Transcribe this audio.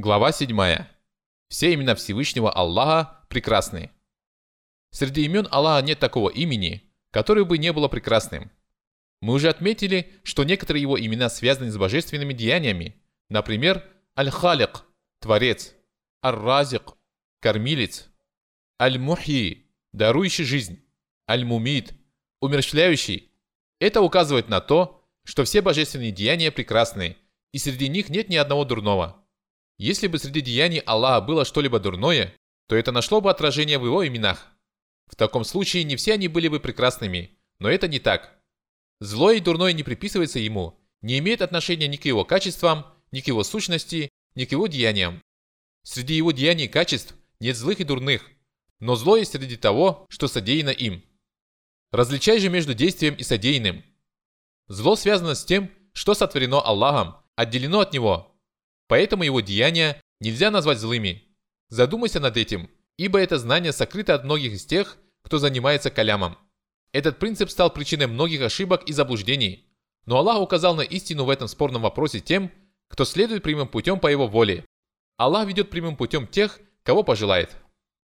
Глава 7. Все имена Всевышнего Аллаха прекрасны. Среди имен Аллаха нет такого имени, которое бы не было прекрасным. Мы уже отметили, что некоторые его имена связаны с божественными деяниями. Например, Аль-Халик – Творец, Ар-Разик – Кормилец, Аль-Мухи – Дарующий жизнь, Аль-Мумид – Умерщвляющий. Это указывает на то, что все божественные деяния прекрасны, и среди них нет ни одного дурного. Если бы среди деяний Аллаха было что-либо дурное, то это нашло бы отражение в его именах. В таком случае не все они были бы прекрасными, но это не так. Злое и дурное не приписывается ему, не имеет отношения ни к его качествам, ни к его сущности, ни к его деяниям. Среди его деяний и качеств нет злых и дурных, но зло есть среди того, что содеяно им. Различай же между действием и содеянным. Зло связано с тем, что сотворено Аллахом, отделено от Него, Поэтому его деяния нельзя назвать злыми. Задумайся над этим, ибо это знание сокрыто от многих из тех, кто занимается калямом. Этот принцип стал причиной многих ошибок и заблуждений. Но Аллах указал на истину в этом спорном вопросе тем, кто следует прямым путем по его воле. Аллах ведет прямым путем тех, кого пожелает.